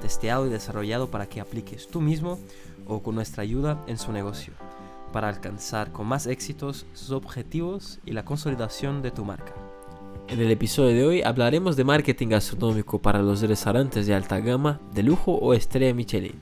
testeado y desarrollado para que apliques tú mismo o con nuestra ayuda en su negocio, para alcanzar con más éxitos sus objetivos y la consolidación de tu marca. En el episodio de hoy hablaremos de marketing gastronómico para los restaurantes de alta gama, de lujo o estrella Michelin.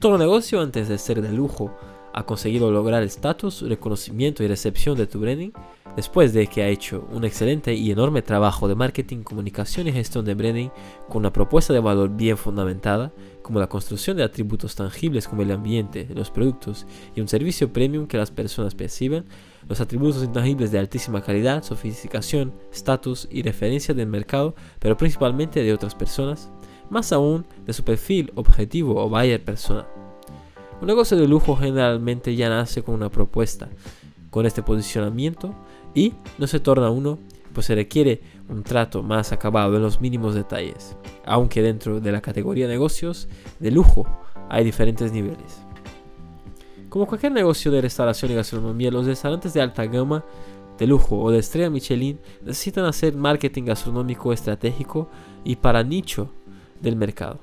Todo negocio antes de ser de lujo ha conseguido lograr estatus, reconocimiento y recepción de tu branding después de que ha hecho un excelente y enorme trabajo de marketing, comunicación y gestión de branding con una propuesta de valor bien fundamentada, como la construcción de atributos tangibles como el ambiente, los productos y un servicio premium que las personas perciben, los atributos intangibles de altísima calidad, sofisticación, estatus y referencia del mercado, pero principalmente de otras personas, más aún de su perfil objetivo o buyer persona. Un negocio de lujo generalmente ya nace con una propuesta, con este posicionamiento y no se torna uno, pues se requiere un trato más acabado en los mínimos detalles, aunque dentro de la categoría negocios de lujo hay diferentes niveles. Como cualquier negocio de restauración y gastronomía, los restaurantes de alta gama, de lujo o de estrella Michelin necesitan hacer marketing gastronómico estratégico y para nicho del mercado,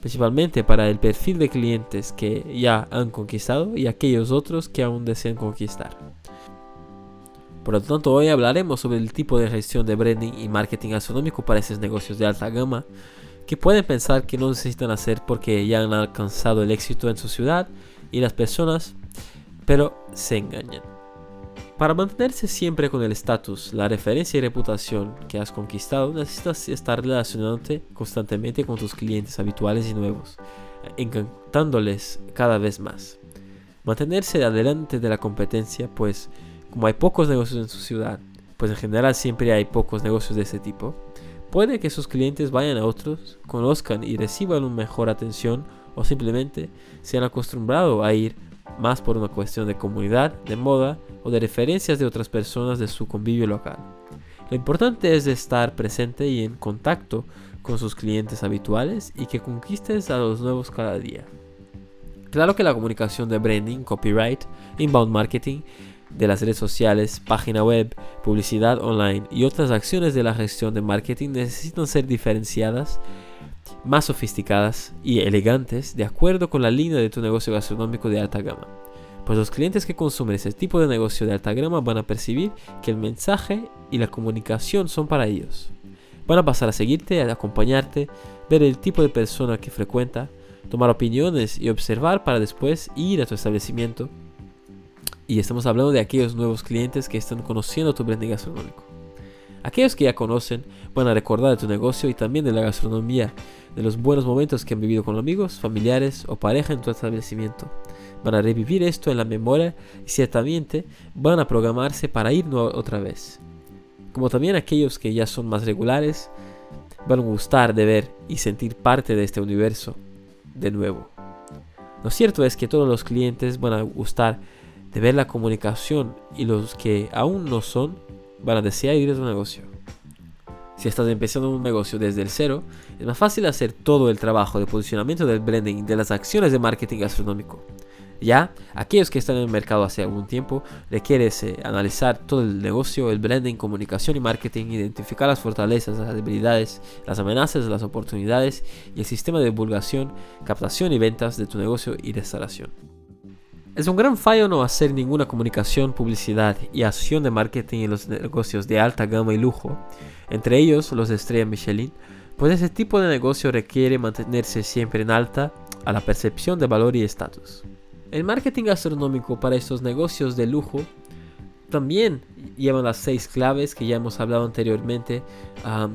principalmente para el perfil de clientes que ya han conquistado y aquellos otros que aún desean conquistar. Por lo tanto, hoy hablaremos sobre el tipo de gestión de branding y marketing gastronómico para esos negocios de alta gama que pueden pensar que no necesitan hacer porque ya han alcanzado el éxito en su ciudad y las personas, pero se engañan. Para mantenerse siempre con el estatus, la referencia y reputación que has conquistado, necesitas estar relacionándote constantemente con tus clientes habituales y nuevos, encantándoles cada vez más. Mantenerse adelante de la competencia, pues como hay pocos negocios en su ciudad, pues en general siempre hay pocos negocios de ese tipo, puede que sus clientes vayan a otros, conozcan y reciban una mejor atención o simplemente se han acostumbrado a ir más por una cuestión de comunidad, de moda o de referencias de otras personas de su convivio local. Lo importante es estar presente y en contacto con sus clientes habituales y que conquistes a los nuevos cada día. Claro que la comunicación de branding, copyright, inbound marketing de las redes sociales, página web, publicidad online y otras acciones de la gestión de marketing necesitan ser diferenciadas, más sofisticadas y elegantes de acuerdo con la línea de tu negocio gastronómico de alta gama. Pues los clientes que consumen ese tipo de negocio de alta gama van a percibir que el mensaje y la comunicación son para ellos. Van a pasar a seguirte, a acompañarte, ver el tipo de persona que frecuenta, tomar opiniones y observar para después ir a tu establecimiento y estamos hablando de aquellos nuevos clientes que están conociendo tu branding gastronómico. Aquellos que ya conocen van a recordar de tu negocio y también de la gastronomía, de los buenos momentos que han vivido con amigos, familiares o pareja en tu establecimiento. Van a revivir esto en la memoria y ciertamente van a programarse para ir otra vez. Como también aquellos que ya son más regulares van a gustar de ver y sentir parte de este universo de nuevo. Lo cierto es que todos los clientes van a gustar de ver la comunicación y los que aún no son van a desear ir a tu negocio. Si estás empezando un negocio desde el cero, es más fácil hacer todo el trabajo de posicionamiento del branding de las acciones de marketing gastronómico. Ya, aquellos que están en el mercado hace algún tiempo, requieres eh, analizar todo el negocio, el branding, comunicación y marketing, identificar las fortalezas, las debilidades, las amenazas, las oportunidades y el sistema de divulgación, captación y ventas de tu negocio y restauración. Es un gran fallo no hacer ninguna comunicación, publicidad y acción de marketing en los negocios de alta gama y lujo, entre ellos los de estrella Michelin, pues ese tipo de negocio requiere mantenerse siempre en alta a la percepción de valor y estatus. El marketing gastronómico para estos negocios de lujo también llevan las seis claves que ya hemos hablado anteriormente,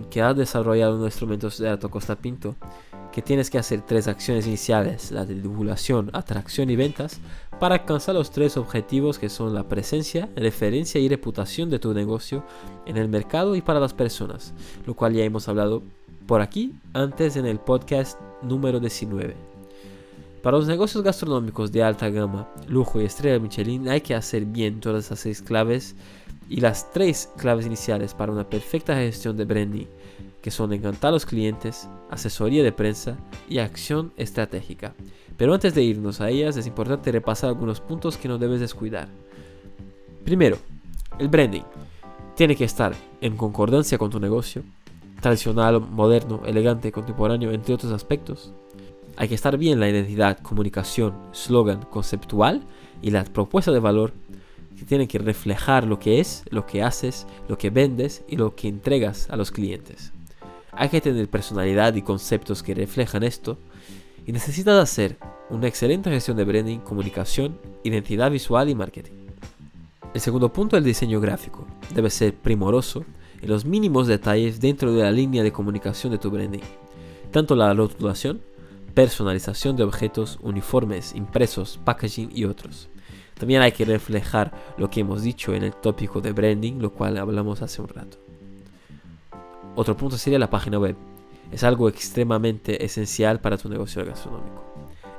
que ha desarrollado nuestro mentor de Costa Pinto, que tienes que hacer tres acciones iniciales, la de divulgación, atracción y ventas, para alcanzar los tres objetivos que son la presencia, referencia y reputación de tu negocio en el mercado y para las personas, lo cual ya hemos hablado por aquí antes en el podcast número 19. Para los negocios gastronómicos de alta gama, lujo y estrella Michelin hay que hacer bien todas esas seis claves y las tres claves iniciales para una perfecta gestión de branding, que son encantar a los clientes, asesoría de prensa y acción estratégica. Pero antes de irnos a ellas es importante repasar algunos puntos que no debes descuidar. Primero, el branding. Tiene que estar en concordancia con tu negocio, tradicional, moderno, elegante, contemporáneo, entre otros aspectos. Hay que estar bien la identidad, comunicación, slogan, conceptual y la propuesta de valor que tienen que reflejar lo que es, lo que haces, lo que vendes y lo que entregas a los clientes. Hay que tener personalidad y conceptos que reflejan esto y necesitas hacer una excelente gestión de branding, comunicación, identidad visual y marketing. El segundo punto es el diseño gráfico. Debe ser primoroso en los mínimos detalles dentro de la línea de comunicación de tu branding. Tanto la rotulación, personalización de objetos, uniformes, impresos, packaging y otros. También hay que reflejar lo que hemos dicho en el tópico de branding, lo cual hablamos hace un rato. Otro punto sería la página web. Es algo extremadamente esencial para tu negocio gastronómico.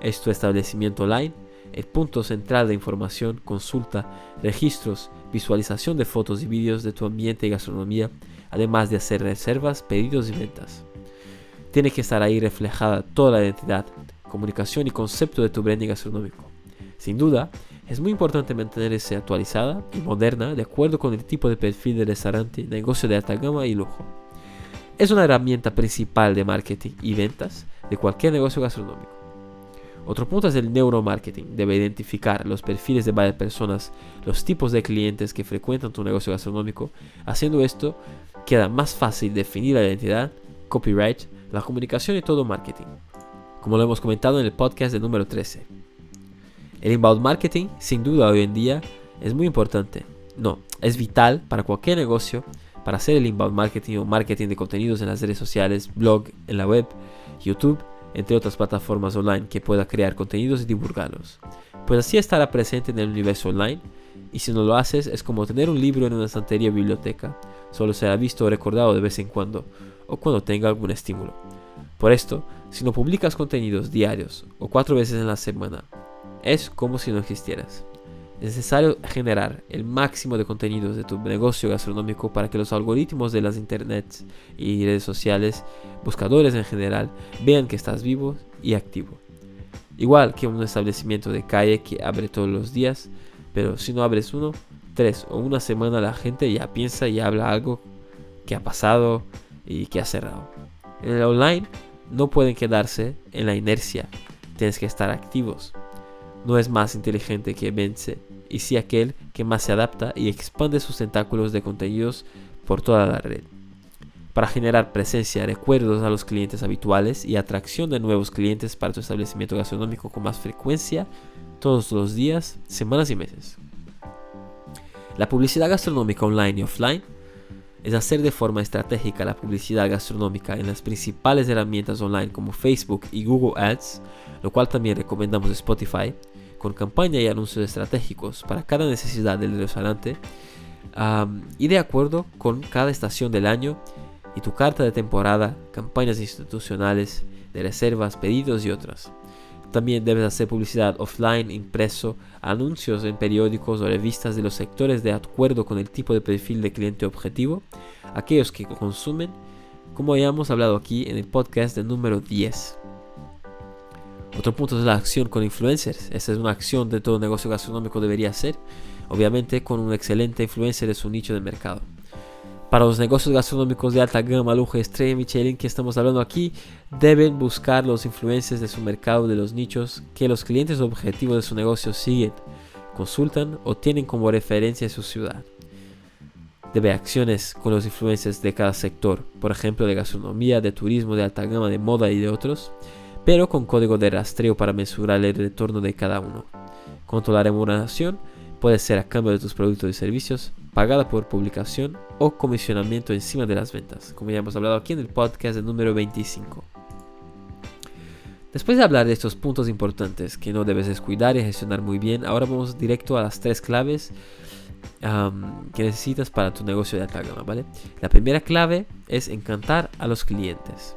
Es tu establecimiento online, el punto central de información, consulta, registros, visualización de fotos y vídeos de tu ambiente y gastronomía, además de hacer reservas, pedidos y ventas. Tiene que estar ahí reflejada toda la identidad, comunicación y concepto de tu branding gastronómico. Sin duda, es muy importante mantenerse actualizada y moderna de acuerdo con el tipo de perfil de restaurante, negocio de alta gama y lujo. Es una herramienta principal de marketing y ventas de cualquier negocio gastronómico. Otro punto es el neuromarketing. Debe identificar los perfiles de varias personas, los tipos de clientes que frecuentan tu negocio gastronómico. Haciendo esto, queda más fácil definir la identidad, copyright, la comunicación y todo marketing, como lo hemos comentado en el podcast de número 13. El inbound marketing, sin duda hoy en día, es muy importante. No, es vital para cualquier negocio para hacer el inbound marketing o marketing de contenidos en las redes sociales, blog, en la web, YouTube, entre otras plataformas online que pueda crear contenidos y divulgarlos. Pues así estará presente en el universo online y si no lo haces es como tener un libro en una estantería o biblioteca, solo será visto o recordado de vez en cuando o cuando tenga algún estímulo. Por esto, si no publicas contenidos diarios o cuatro veces en la semana, es como si no existieras. Es necesario generar el máximo de contenidos de tu negocio gastronómico para que los algoritmos de las internets y redes sociales, buscadores en general, vean que estás vivo y activo. Igual que un establecimiento de calle que abre todos los días, pero si no abres uno, tres o una semana la gente ya piensa y habla algo que ha pasado y que ha cerrado. En el online no pueden quedarse en la inercia, tienes que estar activos. No es más inteligente que vence, y sí aquel que más se adapta y expande sus tentáculos de contenidos por toda la red. Para generar presencia, recuerdos a los clientes habituales y atracción de nuevos clientes para tu establecimiento gastronómico con más frecuencia, todos los días, semanas y meses. La publicidad gastronómica online y offline es hacer de forma estratégica la publicidad gastronómica en las principales herramientas online como Facebook y Google Ads, lo cual también recomendamos Spotify, con campaña y anuncios estratégicos para cada necesidad del restaurante y de acuerdo con cada estación del año y tu carta de temporada, campañas institucionales, de reservas, pedidos y otras. También debes hacer publicidad offline, impreso, anuncios en periódicos o revistas de los sectores de acuerdo con el tipo de perfil de cliente objetivo, aquellos que consumen, como ya hemos hablado aquí en el podcast del número 10. Otro punto es la acción con influencers. Esa es una acción de todo negocio gastronómico debería ser, obviamente con un excelente influencer de su nicho de mercado. Para los negocios gastronómicos de alta gama, lujo, estrella, Michelin que estamos hablando aquí, deben buscar los influencers de su mercado, de los nichos que los clientes objetivos de su negocio siguen, consultan o tienen como referencia en su ciudad. Debe acciones con los influencers de cada sector, por ejemplo de gastronomía, de turismo, de alta gama, de moda y de otros, pero con código de rastreo para mesurar el retorno de cada uno. Cuanto a la remuneración, puede ser a cambio de tus productos y servicios, pagada por publicación o comisionamiento encima de las ventas, como ya hemos hablado aquí en el podcast número 25. Después de hablar de estos puntos importantes que no debes descuidar y gestionar muy bien, ahora vamos directo a las tres claves que necesitas para tu negocio de alta gama, ¿vale? La primera clave es encantar a los clientes.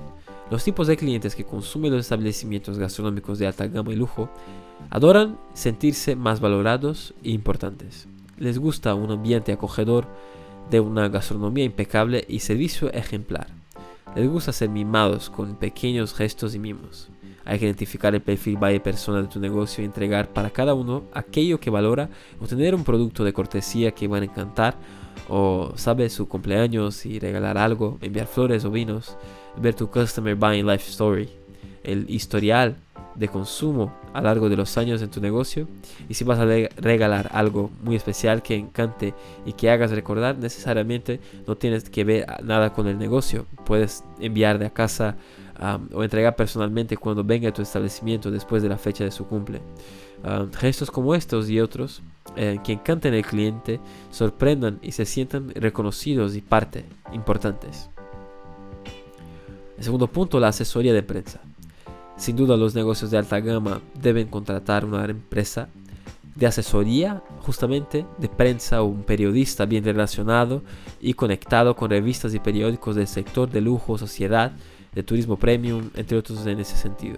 Los tipos de clientes que consumen los establecimientos gastronómicos de alta gama y lujo adoran sentirse más valorados e importantes. Les gusta un ambiente acogedor de una gastronomía impecable y servicio ejemplar. Les gusta ser mimados con pequeños gestos y mimos. Hay que identificar el perfil de persona de tu negocio y entregar para cada uno aquello que valora o tener un producto de cortesía que van a encantar o sabe su cumpleaños y regalar algo, enviar flores o vinos, ver tu Customer Buying Life Story, el historial de consumo a largo de los años en tu negocio. Y si vas a regalar algo muy especial que encante y que hagas recordar necesariamente no tienes que ver nada con el negocio. Puedes enviar de a casa o entregar personalmente cuando venga a tu establecimiento después de la fecha de su cumple. Gestos como estos y otros eh, que encanten al cliente sorprendan y se sientan reconocidos y parte importantes el segundo punto la asesoría de prensa sin duda los negocios de alta gama deben contratar una empresa de asesoría justamente de prensa o un periodista bien relacionado y conectado con revistas y periódicos del sector de lujo, sociedad, de turismo premium, entre otros en ese sentido.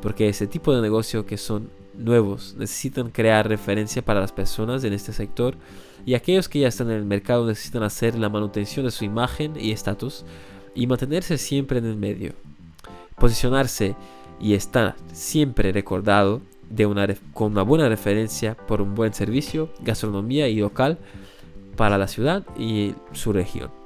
Porque ese tipo de negocio que son nuevos necesitan crear referencia para las personas en este sector y aquellos que ya están en el mercado necesitan hacer la manutención de su imagen y estatus y mantenerse siempre en el medio. Posicionarse y está siempre recordado de una, con una buena referencia por un buen servicio, gastronomía y local para la ciudad y su región.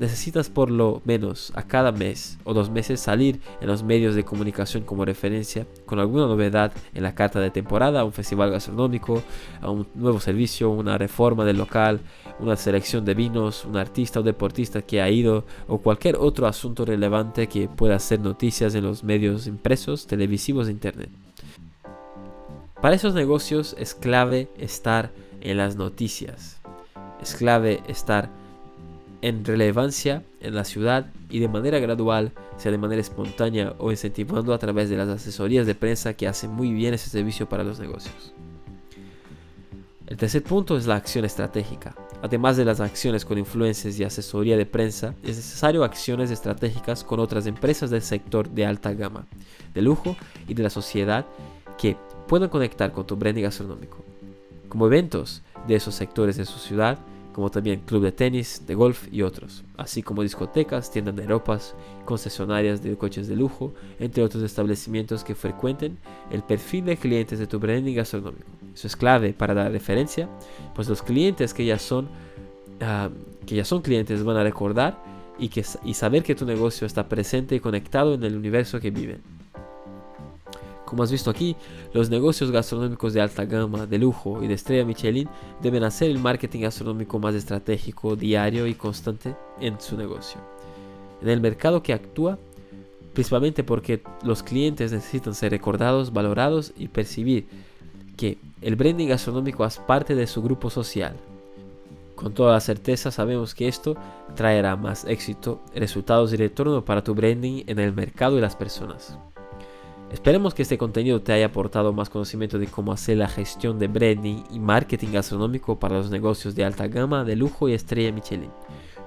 Necesitas por lo menos a cada mes o dos meses salir en los medios de comunicación como referencia con alguna novedad en la carta de temporada, un festival gastronómico, un nuevo servicio, una reforma del local, una selección de vinos, un artista o deportista que ha ido o cualquier otro asunto relevante que pueda hacer noticias en los medios impresos, televisivos e internet. Para esos negocios es clave estar en las noticias. Es clave estar en relevancia en la ciudad y de manera gradual, sea de manera espontánea o incentivando a través de las asesorías de prensa que hacen muy bien ese servicio para los negocios. El tercer punto es la acción estratégica. Además de las acciones con influencias y asesoría de prensa, es necesario acciones estratégicas con otras empresas del sector de alta gama, de lujo y de la sociedad que puedan conectar con tu branding gastronómico. Como eventos de esos sectores de su ciudad, como también club de tenis, de golf y otros, así como discotecas, tiendas de ropas, concesionarias de coches de lujo, entre otros establecimientos que frecuenten el perfil de clientes de tu branding gastronómico. Eso es clave para dar referencia, pues los clientes que ya son, ah, que ya son clientes van a recordar y, que, y saber que tu negocio está presente y conectado en el universo que viven. Como has visto aquí, los negocios gastronómicos de alta gama, de lujo y de estrella Michelin deben hacer el marketing gastronómico más estratégico, diario y constante en su negocio. En el mercado que actúa, principalmente porque los clientes necesitan ser recordados, valorados y percibir que el branding gastronómico es parte de su grupo social. Con toda la certeza sabemos que esto traerá más éxito, resultados y retorno para tu branding en el mercado y las personas. Esperemos que este contenido te haya aportado más conocimiento de cómo hacer la gestión de branding y marketing gastronómico para los negocios de alta gama, de lujo y estrella Michelin,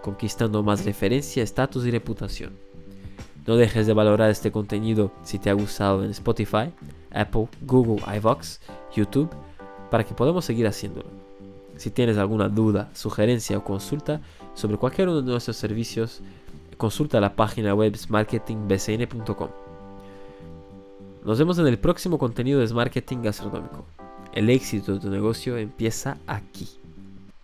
conquistando más referencia, estatus y reputación. No dejes de valorar este contenido si te ha gustado en Spotify, Apple, Google, iVox, YouTube, para que podamos seguir haciéndolo. Si tienes alguna duda, sugerencia o consulta sobre cualquiera de nuestros servicios, consulta la página web marketingbcn.com. Nos vemos en el próximo contenido de Marketing Gastronómico. El éxito de tu negocio empieza aquí.